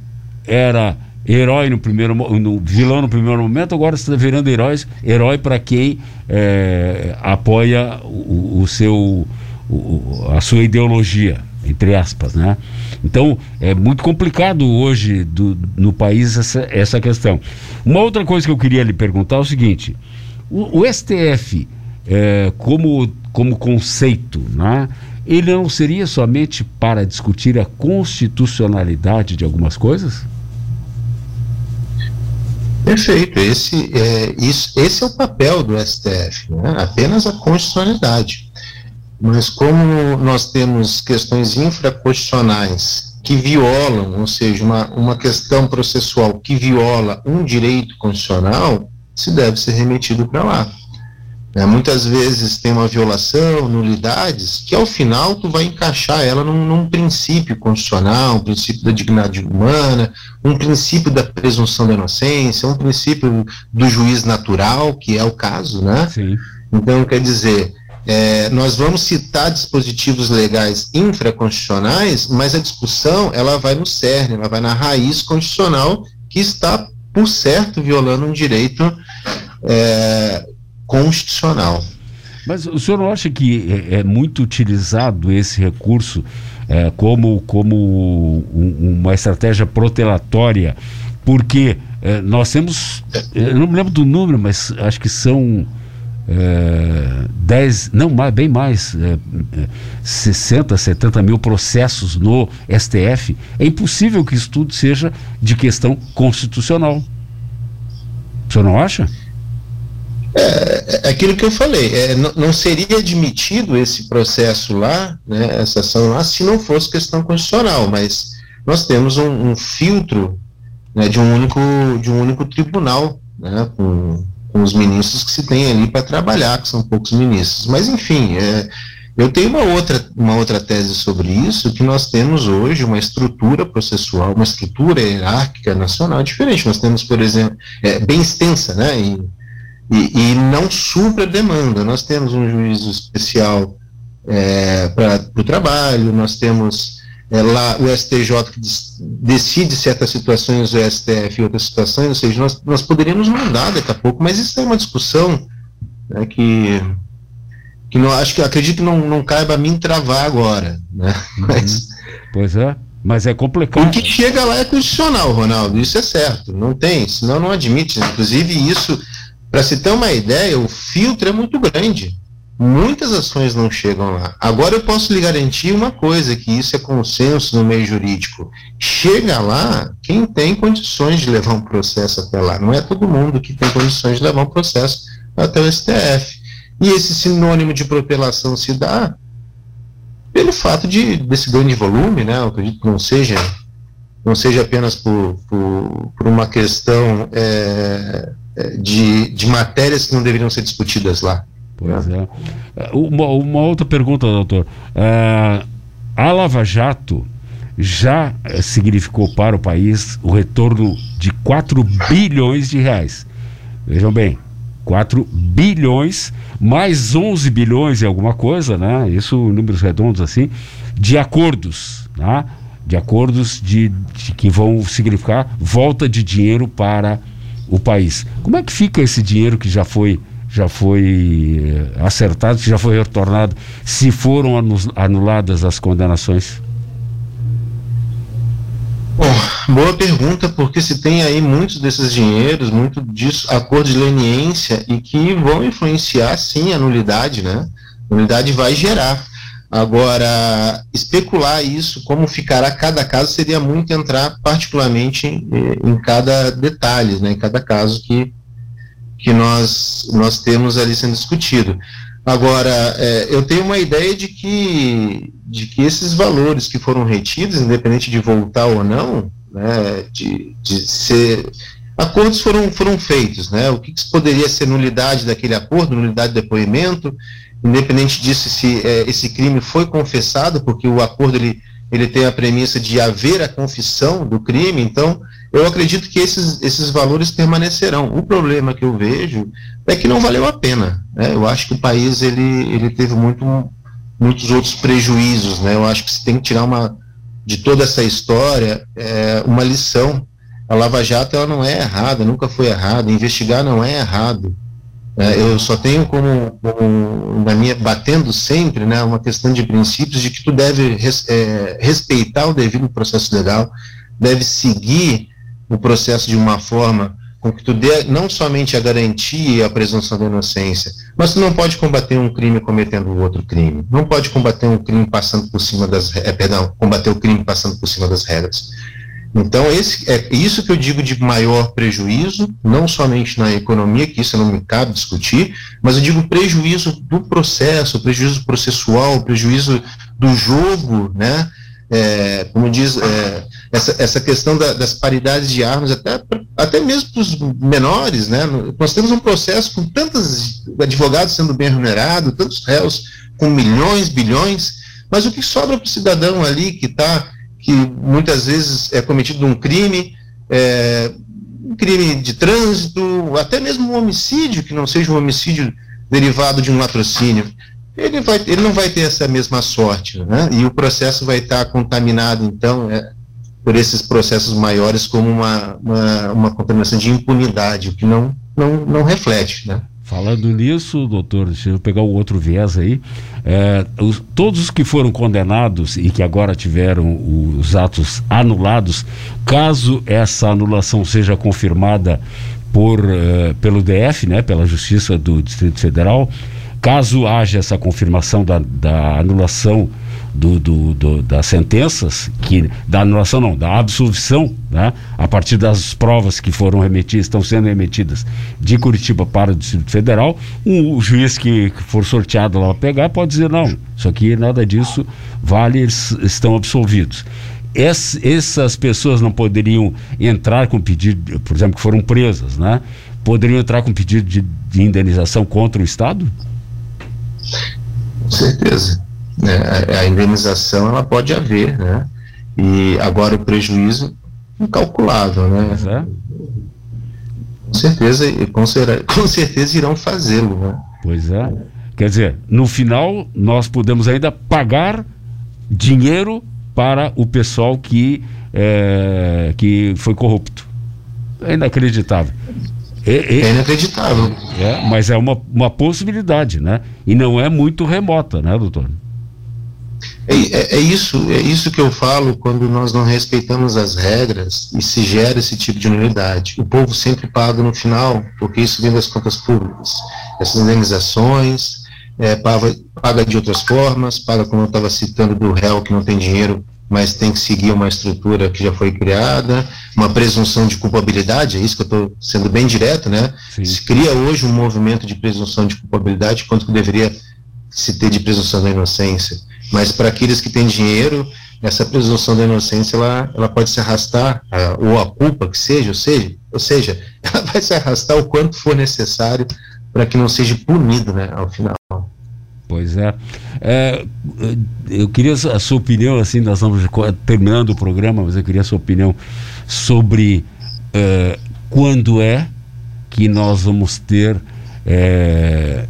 era herói no primeiro no, vilão no primeiro momento, agora está virando heróis, herói para quem é, apoia o, o seu o, a sua ideologia entre aspas, né? Então é muito complicado hoje do, no país essa, essa questão. Uma outra coisa que eu queria lhe perguntar é o seguinte: o, o STF é, como como conceito, né? Ele não seria somente para discutir a constitucionalidade de algumas coisas? Perfeito, esse é, isso, esse é o papel do STF, né? apenas a constitucionalidade. Mas como nós temos questões infraconstitucionais que violam, ou seja, uma, uma questão processual que viola um direito constitucional, se deve ser remetido para lá. É, muitas vezes tem uma violação, nulidades, que ao final tu vai encaixar ela num, num, princípio constitucional, um princípio da dignidade humana, um princípio da presunção da inocência, um princípio do juiz natural, que é o caso, né? Sim. Então, quer dizer, é, nós vamos citar dispositivos legais infraconstitucionais, mas a discussão ela vai no cerne, ela vai na raiz constitucional que está, por certo, violando um direito é, constitucional. Mas o senhor não acha que é, é muito utilizado esse recurso é, como, como um, uma estratégia protelatória? Porque é, nós temos, eu não me lembro do número, mas acho que são é, 10, não mais, bem mais, é, 60, 70 mil processos no STF, é impossível que isso tudo seja de questão constitucional. O senhor não acha? É, é aquilo que eu falei, é, não, não, seria admitido esse processo lá, né, essa ação lá, se não fosse questão constitucional, mas nós temos um, um filtro né, de, um único, de um único tribunal, né, com com os ministros que se tem ali para trabalhar, que são poucos ministros. Mas, enfim, é, eu tenho uma outra, uma outra tese sobre isso, que nós temos hoje uma estrutura processual, uma estrutura hierárquica nacional diferente. Nós temos, por exemplo, é, bem extensa, né, e, e, e não supra demanda. Nós temos um juízo especial é, para o trabalho, nós temos é, lá o STJ que decide certas situações, o STF e outras situações, ou seja, nós, nós poderíamos mandar daqui a pouco, mas isso é uma discussão né, que, que não, acho que acredito que não, não caiba a mim travar agora. Né? Uhum. Mas, pois é, mas é complicado. O que chega lá é constitucional, Ronaldo, isso é certo, não tem, senão não admite. Inclusive, isso, para se ter uma ideia, o filtro é muito grande. Muitas ações não chegam lá. Agora eu posso lhe garantir uma coisa, que isso é consenso no meio jurídico. Chega lá quem tem condições de levar um processo até lá. Não é todo mundo que tem condições de levar um processo até o STF. E esse sinônimo de protelação se dá pelo fato de desse grande volume, né? Eu acredito que não seja não seja apenas por, por, por uma questão é, de, de matérias que não deveriam ser discutidas lá. Pois é. é. Uma, uma outra pergunta, doutor. Uh, a Lava Jato já eh, significou para o país o retorno de 4 bilhões de reais. Vejam bem, 4 bilhões mais 11 bilhões e alguma coisa, né? Isso números redondos assim, de acordos, tá? De acordos de, de que vão significar volta de dinheiro para o país. Como é que fica esse dinheiro que já foi já foi eh, acertado, já foi retornado, se foram anuladas as condenações? Bom, Boa pergunta, porque se tem aí muitos desses dinheiros, muito disso, acordos de leniência e que vão influenciar sim a nulidade, né? A nulidade vai gerar. Agora, especular isso, como ficará cada caso, seria muito entrar particularmente em, em cada detalhe, né? Em cada caso que, que nós, nós temos ali sendo discutido. Agora, é, eu tenho uma ideia de que, de que esses valores que foram retidos, independente de voltar ou não, né, de, de ser. Acordos foram, foram feitos, né? O que, que poderia ser nulidade daquele acordo, nulidade de depoimento, independente disso, se é, esse crime foi confessado, porque o acordo ele, ele tem a premissa de haver a confissão do crime, então eu acredito que esses, esses valores permanecerão. O problema que eu vejo é que não valeu a pena. Né? Eu acho que o país ele, ele teve muito, muitos outros prejuízos. Né? Eu acho que você tem que tirar uma, de toda essa história é, uma lição. A Lava Jato ela não é errada, nunca foi errada. Investigar não é errado. É, eu só tenho como, como, na minha batendo sempre, né, uma questão de princípios de que tu deve res, é, respeitar o devido processo legal, deve seguir o processo de uma forma com que tu dê não somente a garantia e a presunção da inocência, mas tu não pode combater um crime cometendo outro crime. Não pode combater um crime passando por cima das, é, perdão, combater o crime passando por cima das regras. Então, esse, é isso que eu digo de maior prejuízo, não somente na economia, que isso não me cabe discutir, mas eu digo prejuízo do processo, prejuízo processual, prejuízo do jogo, né? É, como diz, é, essa, essa questão da, das paridades de armas, até, até mesmo para os menores, né? Nós temos um processo com tantos advogados sendo bem remunerados, tantos réus com milhões, bilhões, mas o que sobra para o cidadão ali que está que muitas vezes é cometido um crime, é, um crime de trânsito, até mesmo um homicídio, que não seja um homicídio derivado de um latrocínio, ele, vai, ele não vai ter essa mesma sorte, né? E o processo vai estar contaminado, então, é, por esses processos maiores como uma, uma, uma contaminação de impunidade, o que não, não, não reflete, né? Falando nisso, doutor, deixa eu pegar o outro viés aí. É, os, todos os que foram condenados e que agora tiveram os atos anulados, caso essa anulação seja confirmada por, uh, pelo DF, né, pela Justiça do Distrito Federal, caso haja essa confirmação da, da anulação do, do, do, das sentenças, que da anulação não, da absolvição, né, a partir das provas que foram remetidas, estão sendo remetidas de Curitiba para o Distrito Federal, um, o juiz que, for sorteado lá pegar pode dizer não, isso aqui nada disso vale, eles estão absolvidos. Es, essas pessoas não poderiam entrar com pedido, por exemplo, que foram presas, né? Poderiam entrar com pedido de, de indenização contra o Estado? Com certeza né, a indenização ela pode haver, né? E agora o prejuízo incalculável, né? É. Com certeza, com, com certeza irão fazê-lo, né? Pois é. Quer dizer, no final nós podemos ainda pagar dinheiro para o pessoal que, é, que foi corrupto. É inacreditável. É, é, é inacreditável. É, mas é uma, uma possibilidade, né? E não é muito remota, né, doutor? É, é, é, isso, é isso que eu falo quando nós não respeitamos as regras e se gera esse tipo de unidade. O povo sempre paga no final, porque isso vem das contas públicas. Essas indenizações, é, paga, paga de outras formas, paga como eu estava citando do réu que não tem dinheiro, mas tem que seguir uma estrutura que já foi criada, uma presunção de culpabilidade, é isso que eu estou sendo bem direto, né? Sim. Se cria hoje um movimento de presunção de culpabilidade, quanto que deveria se ter de presunção da inocência. Mas para aqueles que têm dinheiro, essa presunção da inocência ela, ela pode se arrastar, ou a culpa que seja, ou seja, ou seja, ela vai se arrastar o quanto for necessário para que não seja punido, né, ao final. Pois é. é. Eu queria a sua opinião, assim, nós estamos terminando o programa, mas eu queria a sua opinião sobre é, quando é que nós vamos ter é,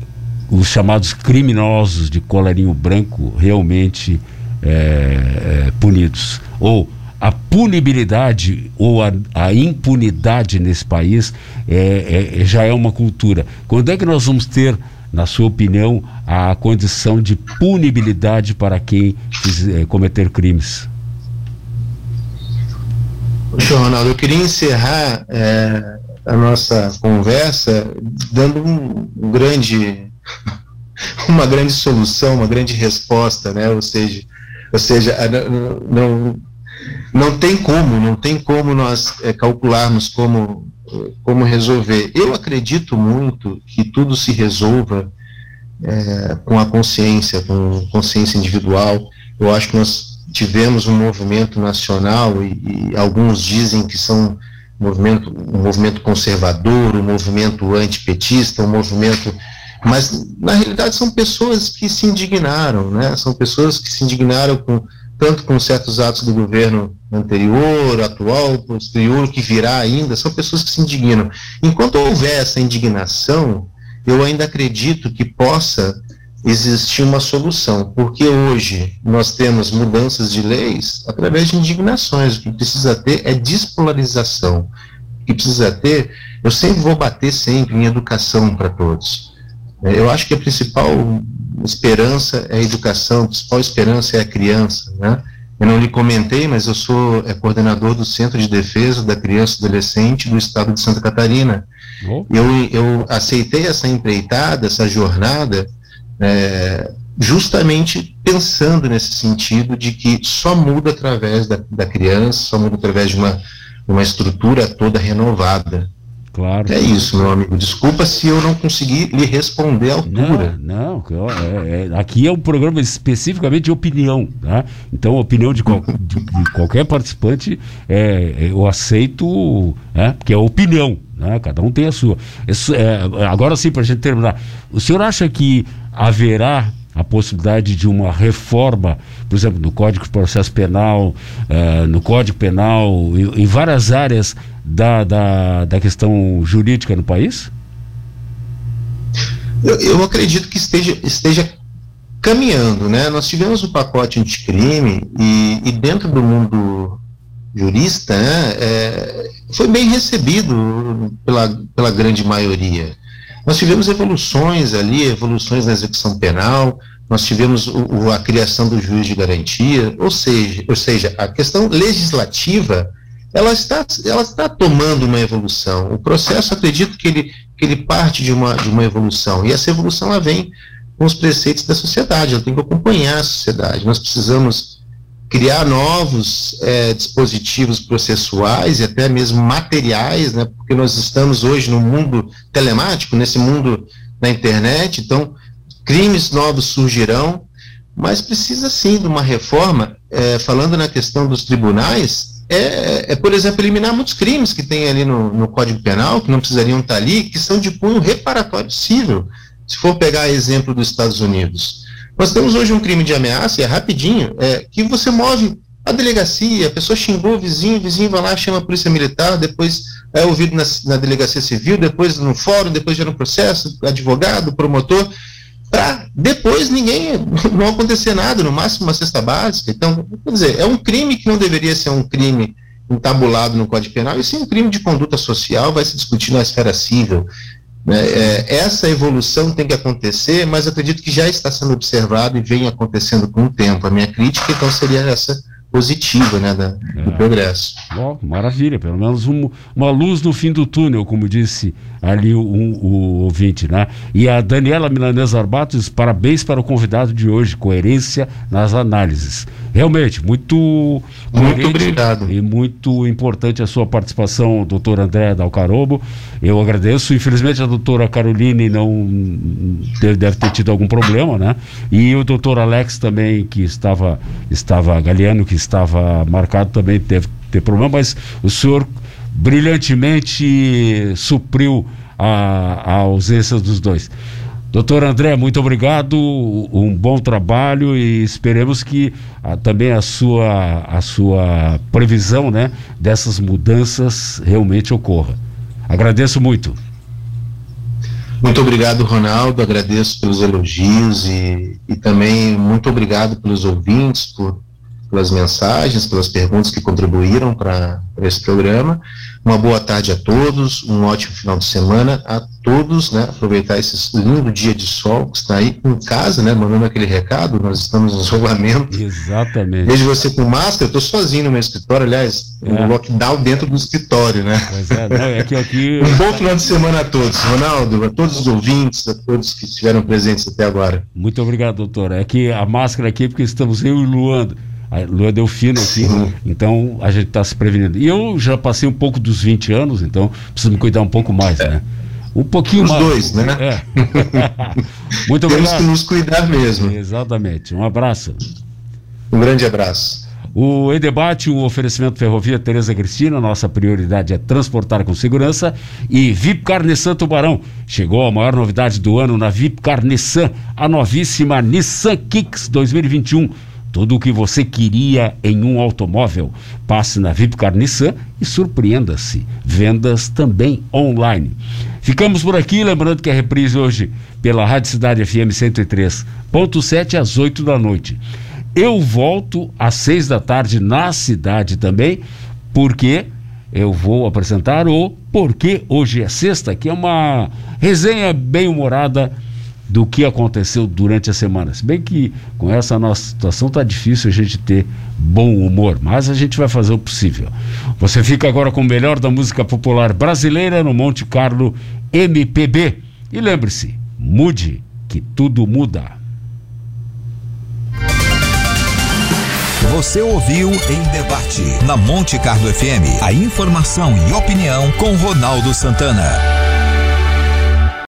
os chamados criminosos de colarinho branco realmente é, é, punidos. Ou a punibilidade ou a, a impunidade nesse país é, é, já é uma cultura. Quando é que nós vamos ter, na sua opinião, a condição de punibilidade para quem é, cometer crimes? Poxa, Ronaldo, eu queria encerrar é, a nossa conversa dando um grande, uma grande solução, uma grande resposta, né? Ou seja, ou seja, não, não tem como, não tem como nós é, calcularmos como, como resolver. Eu acredito muito que tudo se resolva é, com a consciência, com consciência individual. Eu acho que nós tivemos um movimento nacional e, e alguns dizem que são movimento, um movimento conservador, um movimento antipetista, um movimento mas na realidade são pessoas que se indignaram, né? São pessoas que se indignaram com tanto com certos atos do governo anterior, atual, posterior, que virá ainda, são pessoas que se indignam. Enquanto houver essa indignação, eu ainda acredito que possa existir uma solução, porque hoje nós temos mudanças de leis através de indignações. O que precisa ter é despolarização. O que precisa ter, eu sempre vou bater sempre em educação para todos. Eu acho que a principal esperança é a educação, a principal esperança é a criança, né? Eu não lhe comentei, mas eu sou é, coordenador do Centro de Defesa da Criança e Adolescente do Estado de Santa Catarina. Oh. Eu, eu aceitei essa empreitada, essa jornada, é, justamente pensando nesse sentido de que só muda através da, da criança, só muda através de uma, uma estrutura toda renovada. Claro. É isso, meu amigo. Desculpa se eu não consegui lhe responder à altura. Não, não é, é, aqui é um programa especificamente de opinião, tá? Então, a opinião de, qual, de, de qualquer participante é, eu aceito, né? porque é opinião, né? Cada um tem a sua. Isso, é, agora sim, para a gente terminar, o senhor acha que haverá a possibilidade de uma reforma, por exemplo, no Código de Processo Penal, uh, no Código Penal, em, em várias áreas da, da, da, questão jurídica no país? Eu, eu, acredito que esteja, esteja caminhando, né? Nós tivemos o pacote anticrime e, e dentro do mundo jurista, né, é, foi bem recebido pela, pela grande maioria. Nós tivemos evoluções ali, evoluções na execução penal, nós tivemos o, a criação do juiz de garantia, ou seja, ou seja, a questão legislativa ela está, ela está tomando uma evolução. O processo, acredito que ele, que ele parte de uma, de uma evolução, e essa evolução ela vem com os preceitos da sociedade, ela tem que acompanhar a sociedade. Nós precisamos criar novos é, dispositivos processuais e até mesmo materiais, né, porque nós estamos hoje no mundo telemático, nesse mundo da internet, então crimes novos surgirão, mas precisa sim de uma reforma, é, falando na questão dos tribunais, é, é, por exemplo, eliminar muitos crimes que tem ali no, no Código Penal, que não precisariam estar ali, que são de cunho reparatório civil, se for pegar exemplo dos Estados Unidos. Nós temos hoje um crime de ameaça, e é rapidinho, é, que você move a delegacia, a pessoa xingou o vizinho, o vizinho vai lá, chama a polícia militar, depois é ouvido na, na delegacia civil, depois no fórum, depois já no processo, advogado, promotor, para depois ninguém, não acontecer nada, no máximo uma cesta básica. Então, quer dizer, é um crime que não deveria ser um crime entabulado no Código Penal, e sim um crime de conduta social, vai se discutir na esfera civil. Né? É, essa evolução tem que acontecer, mas acredito que já está sendo observado e vem acontecendo com o tempo. A minha crítica, então, seria essa positiva né, da, é. do progresso. Bom, maravilha, pelo menos um, uma luz no fim do túnel, como disse ali o, o, ouvinte, né? E a Daniela Milanesa Arbatos, parabéns para o convidado de hoje, coerência nas análises. Realmente, muito muito obrigado. E muito importante a sua participação, doutor André Dalcarobo. Eu agradeço. Infelizmente a doutora Caroline não deve, deve ter tido algum problema, né? E o doutor Alex também, que estava, estava Galeano, que estava marcado, também deve ter problema, mas o senhor brilhantemente supriu a, a ausência dos dois. Doutor André, muito obrigado, um bom trabalho e esperemos que ah, também a sua, a sua previsão né, dessas mudanças realmente ocorra. Agradeço muito. Muito obrigado, Ronaldo. Agradeço pelos elogios e, e também muito obrigado pelos ouvintes, por, pelas mensagens, pelas perguntas que contribuíram para esse programa. Uma boa tarde a todos, um ótimo final de semana a todos, né? Aproveitar esse lindo dia de sol que está aí em casa, né? Mandando aquele recado, nós estamos em isolamento. Exatamente. Vejo você com máscara, eu estou sozinho no meu escritório, aliás, é. um lockdown dentro do escritório, né? Pois é, não, é que aqui... um bom final de semana a todos, Ronaldo, a todos os ouvintes, a todos que estiveram presentes até agora. Muito obrigado, doutor. É que a máscara aqui, porque estamos eu e Luando. A lua deu fino aqui, Sim. então a gente está se prevenindo. E eu já passei um pouco dos 20 anos, então preciso me cuidar um pouco mais, né? Um pouquinho Os mais. Os dois, né? É. Muito obrigado. Temos que nos cuidar mesmo. Exatamente. Um abraço. Um grande abraço. O E-Debate, um oferecimento Ferrovia Tereza Cristina, nossa prioridade é transportar com segurança. E Vipcar Nissan Tubarão. Chegou a maior novidade do ano na Vipcar Nissan, a novíssima Nissan Kicks 2021 tudo o que você queria em um automóvel. Passe na Vipcar Nissan e surpreenda-se. Vendas também online. Ficamos por aqui, lembrando que a reprise hoje pela Rádio Cidade FM 103.7 às 8 da noite. Eu volto às 6 da tarde na cidade também, porque eu vou apresentar o Porque Hoje é Sexta, que é uma resenha bem humorada do que aconteceu durante a semana. Se bem que com essa nossa situação está difícil a gente ter bom humor, mas a gente vai fazer o possível. Você fica agora com o melhor da música popular brasileira no Monte Carlo MPB. E lembre-se, mude que tudo muda. Você ouviu em debate na Monte Carlo FM a informação e opinião com Ronaldo Santana.